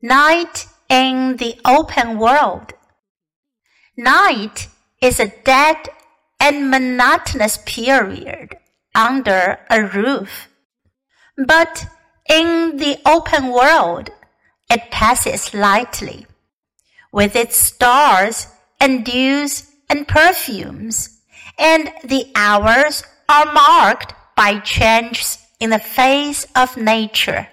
Night in the open world. Night is a dead and monotonous period under a roof. But in the open world, it passes lightly, with its stars and dews and perfumes, and the hours are marked by changes in the face of nature.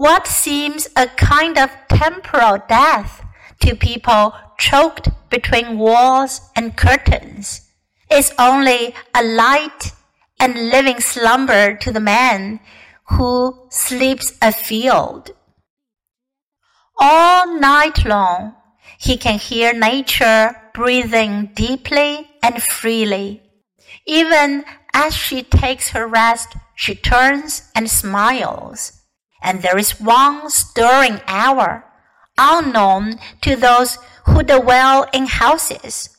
What seems a kind of temporal death to people choked between walls and curtains is only a light and living slumber to the man who sleeps afield. All night long, he can hear nature breathing deeply and freely. Even as she takes her rest, she turns and smiles and there is one stirring hour, unknown to those who dwell in houses,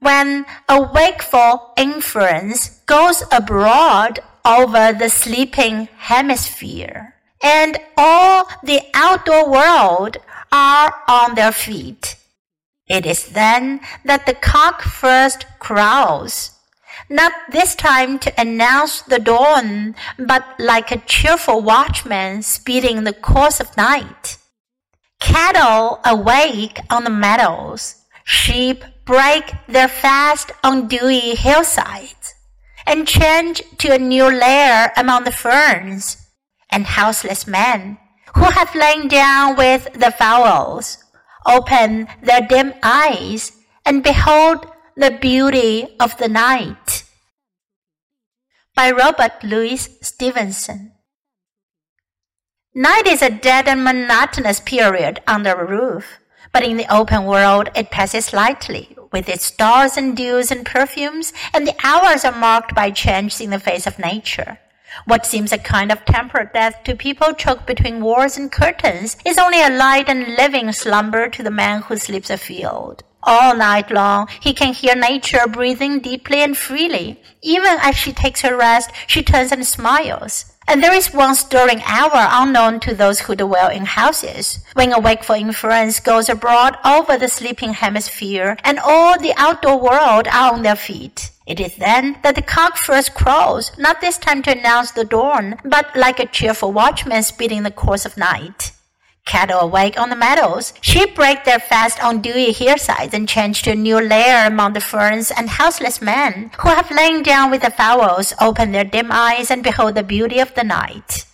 when a wakeful influence goes abroad over the sleeping hemisphere, and all the outdoor world are on their feet. It is then that the cock first crows not this time to announce the dawn, but like a cheerful watchman speeding the course of night. Cattle awake on the meadows, sheep break their fast on dewy hillsides, and change to a new lair among the ferns, and houseless men, who have lain down with the fowls, open their dim eyes and behold the Beauty of the Night by Robert Louis Stevenson. Night is a dead and monotonous period under a roof, but in the open world it passes lightly, with its stars and dews and perfumes, and the hours are marked by changes in the face of nature. What seems a kind of temporary death to people choked between walls and curtains is only a light and living slumber to the man who sleeps afield. All night long, he can hear nature breathing deeply and freely. Even as she takes her rest, she turns and smiles. And there is one stirring hour unknown to those who dwell in houses, when a wakeful influence goes abroad over the sleeping hemisphere, and all the outdoor world are on their feet. It is then that the cock first crows, not this time to announce the dawn, but like a cheerful watchman speeding the course of night. Cattle awake on the meadows. Sheep break their fast on dewy hillsides and change to a new lair among the ferns, and houseless men, who have lain down with the fowls, open their dim eyes and behold the beauty of the night.